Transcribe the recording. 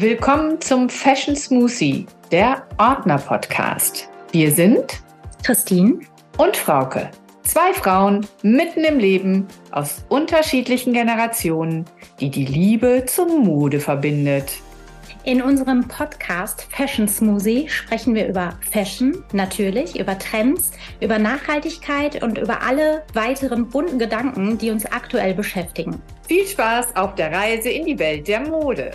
Willkommen zum Fashion Smoothie, der Ordner-Podcast. Wir sind Christine und Frauke. Zwei Frauen mitten im Leben aus unterschiedlichen Generationen, die die Liebe zur Mode verbindet. In unserem Podcast Fashion Smoothie sprechen wir über Fashion, natürlich, über Trends, über Nachhaltigkeit und über alle weiteren bunten Gedanken, die uns aktuell beschäftigen. Viel Spaß auf der Reise in die Welt der Mode.